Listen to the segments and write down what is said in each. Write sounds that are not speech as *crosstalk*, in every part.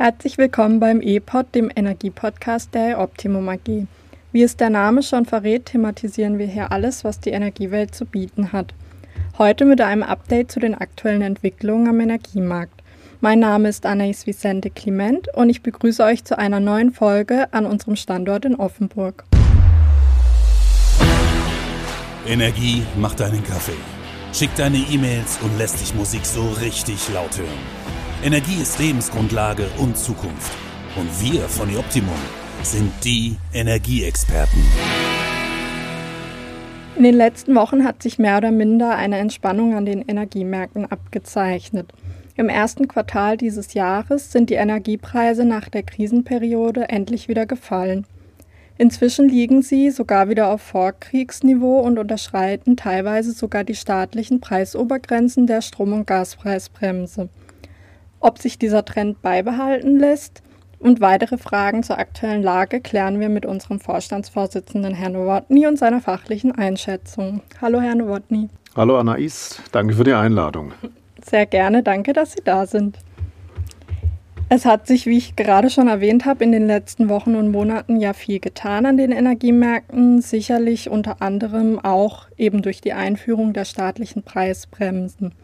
Herzlich willkommen beim E-Pod, dem Energiepodcast der Optimum AG. Wie es der Name schon verrät, thematisieren wir hier alles, was die Energiewelt zu bieten hat. Heute mit einem Update zu den aktuellen Entwicklungen am Energiemarkt. Mein Name ist Anais Vicente Clement und ich begrüße euch zu einer neuen Folge an unserem Standort in Offenburg. Energie macht deinen Kaffee, schickt deine E-Mails und lässt dich Musik so richtig laut hören. Energie ist Lebensgrundlage und Zukunft. Und wir von Optimum sind die Energieexperten. In den letzten Wochen hat sich mehr oder minder eine Entspannung an den Energiemärkten abgezeichnet. Im ersten Quartal dieses Jahres sind die Energiepreise nach der Krisenperiode endlich wieder gefallen. Inzwischen liegen sie sogar wieder auf Vorkriegsniveau und unterschreiten teilweise sogar die staatlichen Preisobergrenzen der Strom- und Gaspreisbremse. Ob sich dieser Trend beibehalten lässt und weitere Fragen zur aktuellen Lage klären wir mit unserem Vorstandsvorsitzenden Herrn Nowotny und seiner fachlichen Einschätzung. Hallo, Herr Nowotny. Hallo, Anais. Danke für die Einladung. Sehr gerne. Danke, dass Sie da sind. Es hat sich, wie ich gerade schon erwähnt habe, in den letzten Wochen und Monaten ja viel getan an den Energiemärkten, sicherlich unter anderem auch eben durch die Einführung der staatlichen Preisbremsen.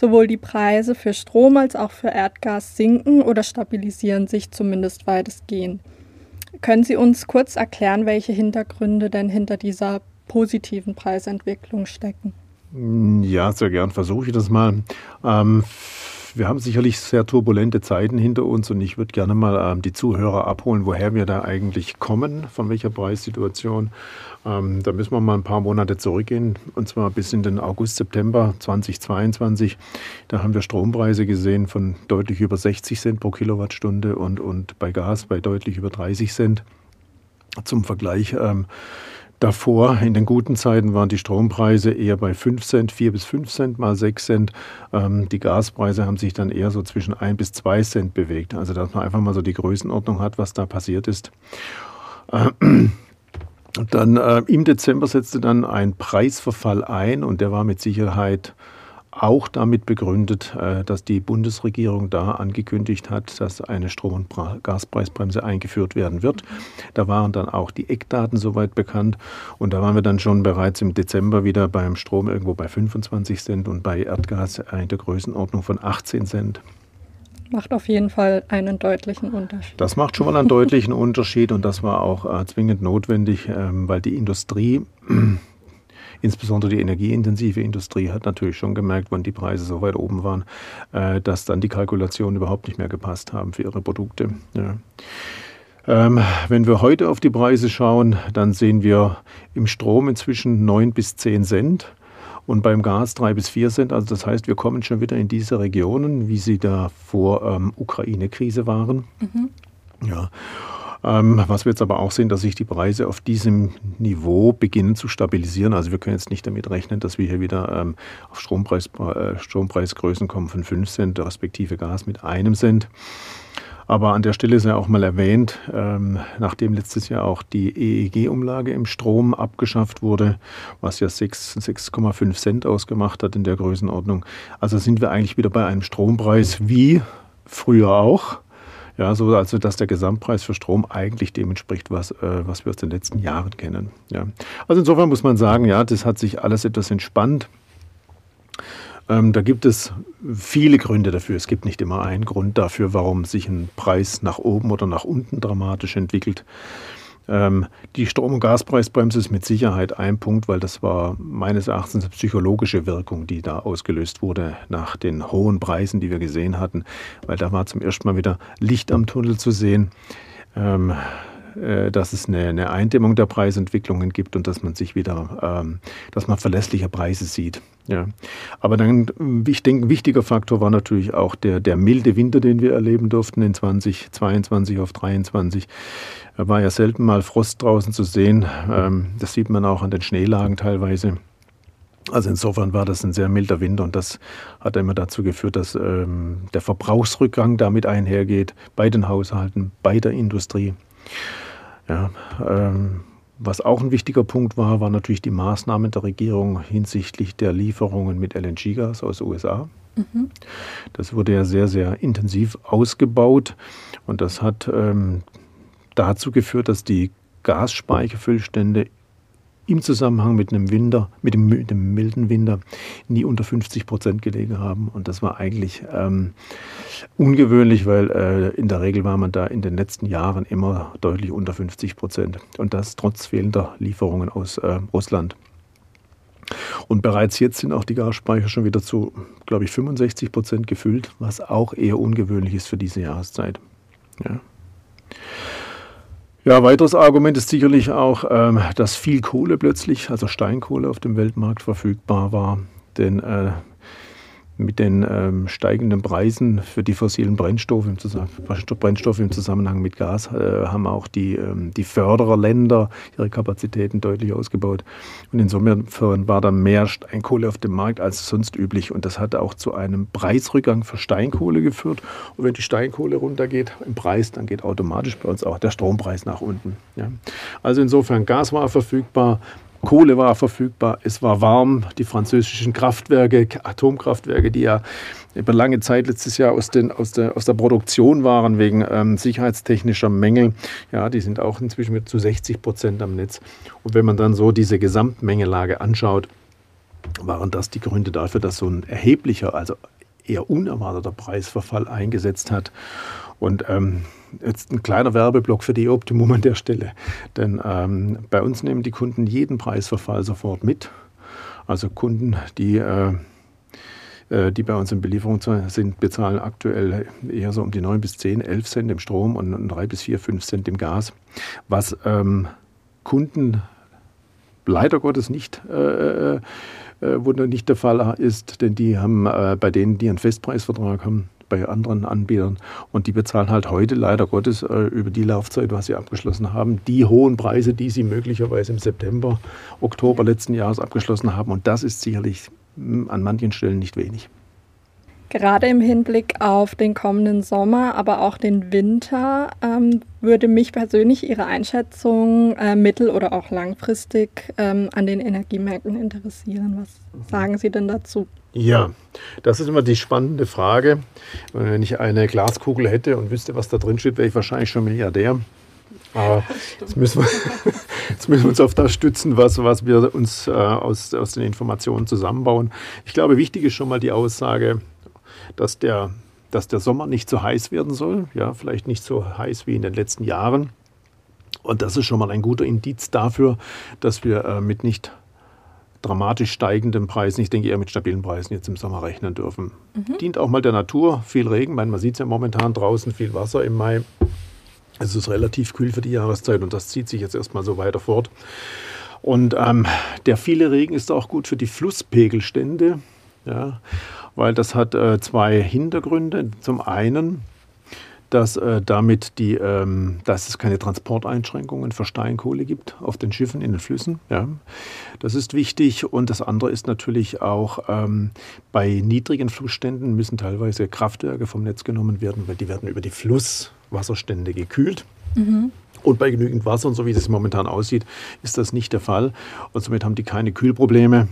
Sowohl die Preise für Strom als auch für Erdgas sinken oder stabilisieren sich zumindest weitestgehend. Können Sie uns kurz erklären, welche Hintergründe denn hinter dieser positiven Preisentwicklung stecken? Ja, sehr gern versuche ich das mal. Ähm, wir haben sicherlich sehr turbulente Zeiten hinter uns und ich würde gerne mal ähm, die Zuhörer abholen, woher wir da eigentlich kommen, von welcher Preissituation. Ähm, da müssen wir mal ein paar Monate zurückgehen und zwar bis in den August, September 2022. Da haben wir Strompreise gesehen von deutlich über 60 Cent pro Kilowattstunde und, und bei Gas bei deutlich über 30 Cent. Zum Vergleich. Ähm, Davor, in den guten Zeiten, waren die Strompreise eher bei 5 Cent, 4 bis 5 Cent mal 6 Cent. Ähm, die Gaspreise haben sich dann eher so zwischen 1 bis 2 Cent bewegt. Also, dass man einfach mal so die Größenordnung hat, was da passiert ist. Ähm, *clears throat* dann äh, im Dezember setzte dann ein Preisverfall ein und der war mit Sicherheit auch damit begründet, äh, dass die Bundesregierung da angekündigt hat, dass eine Strom- und Gaspreisbremse eingeführt werden wird. Da waren dann auch die Eckdaten soweit bekannt und da waren wir dann schon bereits im Dezember wieder beim Strom irgendwo bei 25 Cent und bei Erdgas in der Größenordnung von 18 Cent. Macht auf jeden Fall einen deutlichen Unterschied. Das macht schon mal einen deutlichen Unterschied und das war auch äh, zwingend notwendig, ähm, weil die Industrie Insbesondere die energieintensive Industrie hat natürlich schon gemerkt, wann die Preise so weit oben waren, äh, dass dann die Kalkulationen überhaupt nicht mehr gepasst haben für ihre Produkte. Ja. Ähm, wenn wir heute auf die Preise schauen, dann sehen wir im Strom inzwischen 9 bis 10 Cent und beim Gas 3 bis 4 Cent. Also das heißt, wir kommen schon wieder in diese Regionen, wie sie da vor ähm, Ukraine-Krise waren. Mhm. Ja. Ähm, was wir jetzt aber auch sehen, dass sich die Preise auf diesem Niveau beginnen zu stabilisieren. Also wir können jetzt nicht damit rechnen, dass wir hier wieder ähm, auf Strompreis, äh, Strompreisgrößen kommen von 5 Cent, respektive Gas mit einem Cent. Aber an der Stelle ist ja auch mal erwähnt, ähm, nachdem letztes Jahr auch die EEG-Umlage im Strom abgeschafft wurde, was ja 6,5 Cent ausgemacht hat in der Größenordnung. Also sind wir eigentlich wieder bei einem Strompreis wie früher auch. Ja, so also dass der Gesamtpreis für Strom eigentlich dem entspricht, was, äh, was wir aus den letzten Jahren kennen. Ja. Also insofern muss man sagen, ja, das hat sich alles etwas entspannt. Ähm, da gibt es viele Gründe dafür. Es gibt nicht immer einen Grund dafür, warum sich ein Preis nach oben oder nach unten dramatisch entwickelt. Ähm, die Strom- und Gaspreisbremse ist mit Sicherheit ein Punkt, weil das war meines Erachtens eine psychologische Wirkung, die da ausgelöst wurde nach den hohen Preisen, die wir gesehen hatten, weil da war zum ersten Mal wieder Licht am Tunnel zu sehen. Ähm, äh, dass es eine, eine, Eindämmung der Preisentwicklungen gibt und dass man sich wieder, ähm, dass man verlässliche Preise sieht. Ja. Aber dann, ich denke, ein wichtiger Faktor war natürlich auch der, der milde Winter, den wir erleben durften in 2022 auf 2023. Da war ja selten mal Frost draußen zu sehen. Ähm, das sieht man auch an den Schneelagen teilweise. Also insofern war das ein sehr milder Winter und das hat immer dazu geführt, dass ähm, der Verbrauchsrückgang damit einhergeht bei den Haushalten, bei der Industrie. Ja, ähm, was auch ein wichtiger Punkt war, war natürlich die Maßnahmen der Regierung hinsichtlich der Lieferungen mit LNG-Gas aus den USA. Mhm. Das wurde ja sehr, sehr intensiv ausgebaut und das hat ähm, dazu geführt, dass die Gasspeicherfüllstände im Zusammenhang mit einem Winter, mit dem, mit dem milden Winter, nie unter 50 Prozent gelegen haben. Und das war eigentlich ähm, ungewöhnlich, weil äh, in der Regel war man da in den letzten Jahren immer deutlich unter 50 Prozent. Und das trotz fehlender Lieferungen aus äh, Russland. Und bereits jetzt sind auch die Gasspeicher schon wieder zu, glaube ich, 65 Prozent gefüllt, was auch eher ungewöhnlich ist für diese Jahreszeit. Ja. Ja, weiteres Argument ist sicherlich auch, ähm, dass viel Kohle plötzlich, also Steinkohle auf dem Weltmarkt verfügbar war. Denn äh, mit den ähm, steigenden Preisen für die fossilen Brennstoffe im, Brennstoffe im Zusammenhang mit Gas äh, haben auch die, ähm, die Fördererländer ihre Kapazitäten deutlich ausgebaut. Und insofern war da mehr Steinkohle auf dem Markt als sonst üblich. Und das hat auch zu einem Preisrückgang für Steinkohle geführt. Und wenn die Steinkohle runtergeht im Preis, dann geht automatisch bei uns auch der Strompreis nach unten. Ja. Also insofern Gas war verfügbar, Kohle war verfügbar, es war warm. Die französischen Kraftwerke, Atomkraftwerke, die ja über lange Zeit letztes Jahr aus, den, aus, der, aus der Produktion waren wegen ähm, sicherheitstechnischer Mängel, ja, die sind auch inzwischen mit zu 60 Prozent am Netz. Und wenn man dann so diese Gesamtmengelage anschaut, waren das die Gründe dafür, dass so ein erheblicher, also eher unerwarteter Preisverfall eingesetzt hat. Und ähm, jetzt ein kleiner Werbeblock für die Optimum an der Stelle. Denn ähm, bei uns nehmen die Kunden jeden Preisverfall sofort mit. Also Kunden, die, äh, äh die bei uns in Belieferung sind, bezahlen aktuell eher so um die 9 bis 10, 11 Cent im Strom und 3 bis 4, 5 Cent im Gas. Was ähm, Kunden leider Gottes nicht äh, äh, wo nicht der Fall ist, denn die haben äh, bei denen, die einen Festpreisvertrag haben, bei anderen Anbietern. Und die bezahlen halt heute leider Gottes äh, über die Laufzeit, was sie abgeschlossen haben, die hohen Preise, die sie möglicherweise im September, Oktober letzten Jahres abgeschlossen haben. Und das ist sicherlich hm, an manchen Stellen nicht wenig. Gerade im Hinblick auf den kommenden Sommer, aber auch den Winter, ähm, würde mich persönlich Ihre Einschätzung äh, mittel- oder auch langfristig ähm, an den Energiemärkten interessieren. Was sagen Sie denn dazu? Ja, das ist immer die spannende Frage. Wenn ich eine Glaskugel hätte und wüsste, was da drin steht, wäre ich wahrscheinlich schon Milliardär. Aber jetzt müssen, wir, *laughs* jetzt müssen wir uns auf das stützen, was, was wir uns äh, aus, aus den Informationen zusammenbauen. Ich glaube, wichtig ist schon mal die Aussage, dass der, dass der Sommer nicht so heiß werden soll. Ja, vielleicht nicht so heiß wie in den letzten Jahren. Und das ist schon mal ein guter Indiz dafür, dass wir äh, mit nicht dramatisch steigenden Preisen, ich denke eher mit stabilen Preisen jetzt im Sommer rechnen dürfen. Mhm. Dient auch mal der Natur, viel Regen, man sieht es ja momentan draußen, viel Wasser im Mai. Es ist relativ kühl für die Jahreszeit und das zieht sich jetzt erstmal so weiter fort. Und ähm, der viele Regen ist auch gut für die Flusspegelstände, ja, weil das hat äh, zwei Hintergründe. Zum einen dass äh, damit die, ähm, dass es keine Transporteinschränkungen für Steinkohle gibt auf den Schiffen, in den Flüssen. Ja. Das ist wichtig. Und das andere ist natürlich auch, ähm, bei niedrigen Flussständen müssen teilweise Kraftwerke vom Netz genommen werden, weil die werden über die Flusswasserstände gekühlt. Mhm. Und bei genügend Wasser, und so wie das momentan aussieht, ist das nicht der Fall. Und somit haben die keine Kühlprobleme.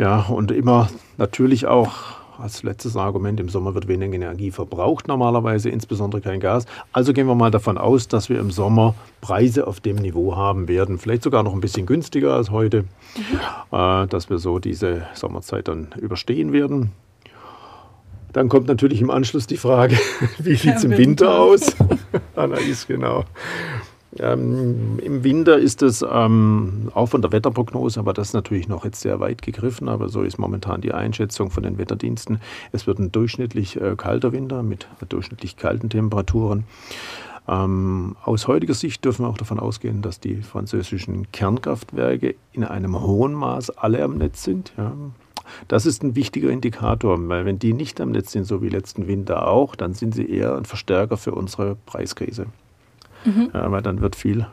Ja, und immer natürlich auch als letztes Argument, im Sommer wird weniger Energie verbraucht normalerweise, insbesondere kein Gas. Also gehen wir mal davon aus, dass wir im Sommer Preise auf dem Niveau haben werden, vielleicht sogar noch ein bisschen günstiger als heute, mhm. äh, dass wir so diese Sommerzeit dann überstehen werden. Dann kommt natürlich im Anschluss die Frage, *laughs* wie sieht es im Winter aus? *laughs* Anais, genau. Ähm, Im Winter ist es ähm, auch von der Wetterprognose, aber das ist natürlich noch jetzt sehr weit gegriffen, aber so ist momentan die Einschätzung von den Wetterdiensten. Es wird ein durchschnittlich äh, kalter Winter mit durchschnittlich kalten Temperaturen. Ähm, aus heutiger Sicht dürfen wir auch davon ausgehen, dass die französischen Kernkraftwerke in einem hohen Maß alle am Netz sind. Ja. Das ist ein wichtiger Indikator, weil wenn die nicht am Netz sind, so wie letzten Winter auch, dann sind sie eher ein Verstärker für unsere Preiskrise. Mhm. Ja, weil dann wird viel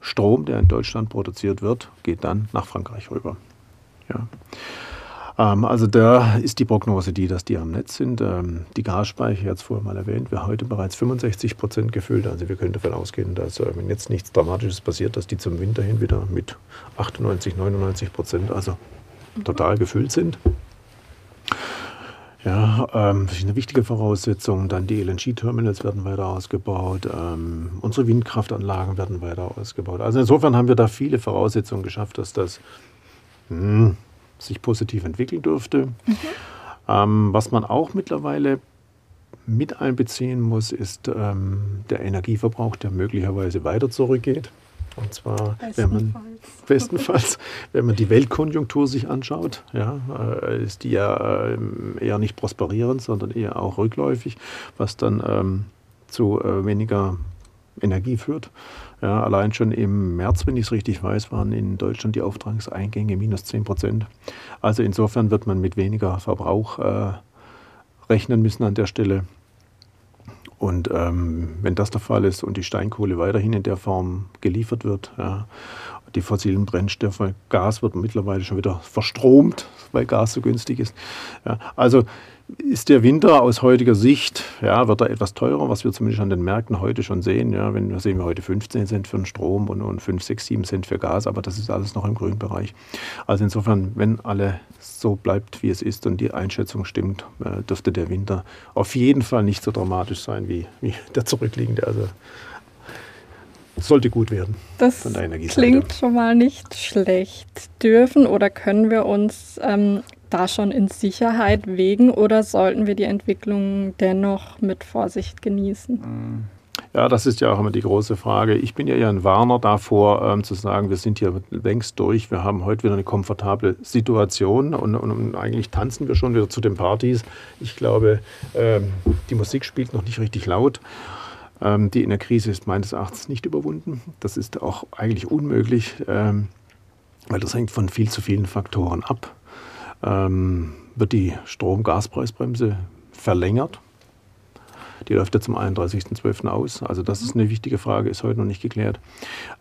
Strom, der in Deutschland produziert wird, geht dann nach Frankreich rüber. Ja. Ähm, also da ist die Prognose die, dass die am Netz sind. Ähm, die Gasspeicher, jetzt vorher mal erwähnt, wir heute bereits 65 Prozent gefüllt. Also wir können davon ausgehen, dass äh, wenn jetzt nichts Dramatisches passiert, dass die zum Winter hin wieder mit 98, 99 Prozent, also total gefüllt sind. Ja, ähm, verschiedene wichtige Voraussetzungen. Dann die LNG-Terminals werden weiter ausgebaut. Ähm, unsere Windkraftanlagen werden weiter ausgebaut. Also insofern haben wir da viele Voraussetzungen geschafft, dass das mh, hm, sich positiv entwickeln dürfte. Mhm. Ähm, was man auch mittlerweile mit einbeziehen muss, ist ähm, der Energieverbrauch, der möglicherweise weiter zurückgeht. Und zwar, wenn man bestenfalls, wenn man die Weltkonjunktur sich anschaut, ja, äh, ist die ja äh, eher nicht prosperierend, sondern eher auch rückläufig, was dann ähm, zu äh, weniger Energie führt. Ja, allein schon im März, wenn ich es richtig weiß, waren in Deutschland die Auftragseingänge minus 10 Prozent. Also insofern wird man mit weniger Verbrauch äh, rechnen müssen an der Stelle. Und ähm, wenn das der Fall ist und die Steinkohle weiterhin in der Form geliefert wird, ja, die fossilen Brennstoffe, Gas wird mittlerweile schon wieder verstromt, weil Gas so günstig ist. Ja, also ist der Winter aus heutiger Sicht, ja, wird er etwas teurer, was wir zumindest an den Märkten heute schon sehen. Ja, wenn wir sehen wir heute 15 Cent für den Strom und, und 5, 6, 7 Cent für Gas, aber das ist alles noch im grünen Bereich. Also insofern, wenn alle so bleibt, wie es ist und die Einschätzung stimmt, äh, dürfte der Winter auf jeden Fall nicht so dramatisch sein wie, wie der zurückliegende. Also sollte gut werden. Das klingt schon mal nicht schlecht. Dürfen oder können wir uns ähm, da schon in Sicherheit wägen oder sollten wir die Entwicklung dennoch mit Vorsicht genießen? Ja, das ist ja auch immer die große Frage. Ich bin ja eher ein Warner davor, ähm, zu sagen, wir sind hier längst durch. Wir haben heute wieder eine komfortable Situation und, und, und eigentlich tanzen wir schon wieder zu den Partys. Ich glaube, ähm, die Musik spielt noch nicht richtig laut. Ähm, die Energiekrise ist meines Erachtens nicht überwunden. Das ist auch eigentlich unmöglich, ähm, weil das hängt von viel zu vielen Faktoren ab. Ähm, wird die Strom-Gaspreisbremse verlängert? Die läuft ja zum 31.12. aus. Also das ist eine wichtige Frage, ist heute noch nicht geklärt.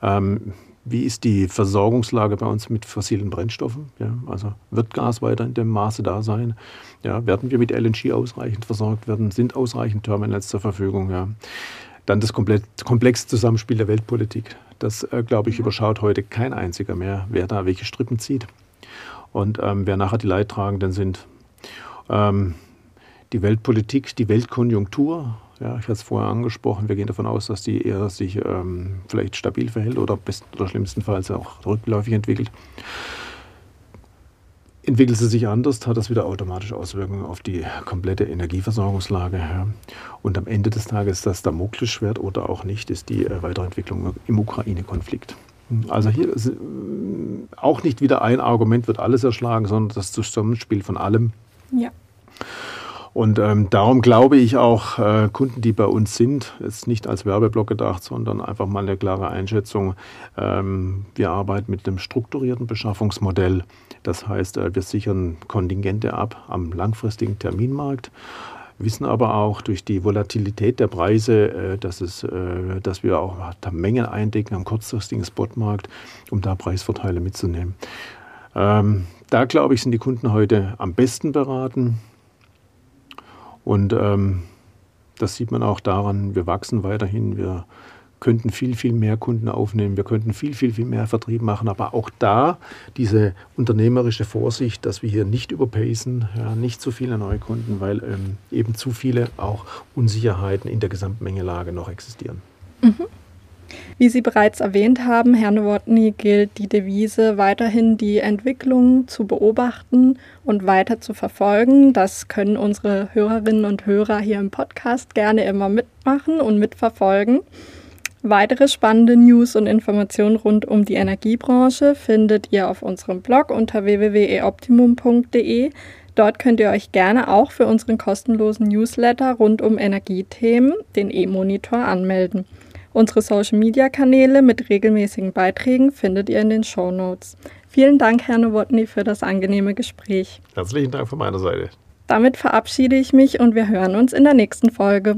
Ähm, wie ist die Versorgungslage bei uns mit fossilen Brennstoffen? Ja, also wird Gas weiter in dem Maße da sein? Ja, werden wir mit LNG ausreichend versorgt werden? Sind ausreichend Terminals zur Verfügung? Ja. Dann das komplexe Zusammenspiel der Weltpolitik. Das, äh, glaube ich, überschaut heute kein einziger mehr, wer da welche Strippen zieht und ähm, wer nachher die Leidtragenden sind. Ähm, die Weltpolitik, die Weltkonjunktur, ja, ich hatte es vorher angesprochen, wir gehen davon aus, dass die eher sich ähm, vielleicht stabil verhält oder besten oder schlimmstenfalls auch rückläufig entwickelt. Entwickelt sie sich anders, hat das wieder automatisch Auswirkungen auf die komplette Energieversorgungslage. Und am Ende des Tages das Damoklesschwert oder auch nicht, ist die äh, Weiterentwicklung im Ukraine-Konflikt. Also hier auch nicht wieder ein Argument wird alles erschlagen, sondern das Zusammenspiel von allem. Ja. Und ähm, darum glaube ich auch, äh, Kunden, die bei uns sind, ist nicht als Werbeblock gedacht, sondern einfach mal eine klare Einschätzung. Ähm, wir arbeiten mit einem strukturierten Beschaffungsmodell. Das heißt, äh, wir sichern Kontingente ab am langfristigen Terminmarkt wissen aber auch durch die Volatilität der Preise, äh, dass, es, äh, dass wir auch Mengen eindecken am kurzfristigen Spotmarkt, um da Preisvorteile mitzunehmen. Ähm, da glaube ich, sind die Kunden heute am besten beraten. Und ähm, das sieht man auch daran, wir wachsen weiterhin, wir könnten viel, viel mehr Kunden aufnehmen, wir könnten viel, viel, viel mehr Vertrieb machen, aber auch da diese unternehmerische Vorsicht, dass wir hier nicht überpacen, ja, nicht zu viele neue Kunden, weil ähm, eben zu viele auch Unsicherheiten in der Gesamtmengelage noch existieren. Mhm. Wie Sie bereits erwähnt haben, Herr Nowotny, gilt die Devise weiterhin die Entwicklung zu beobachten und weiter zu verfolgen. Das können unsere Hörerinnen und Hörer hier im Podcast gerne immer mitmachen und mitverfolgen. Weitere spannende News und Informationen rund um die Energiebranche findet ihr auf unserem Blog unter www.eoptimum.de. Dort könnt ihr euch gerne auch für unseren kostenlosen Newsletter rund um Energiethemen, den E-Monitor, anmelden. Unsere Social-Media-Kanäle mit regelmäßigen Beiträgen findet ihr in den Show Notes. Vielen Dank, Herr Nowotny, für das angenehme Gespräch. Herzlichen Dank von meiner Seite. Damit verabschiede ich mich und wir hören uns in der nächsten Folge.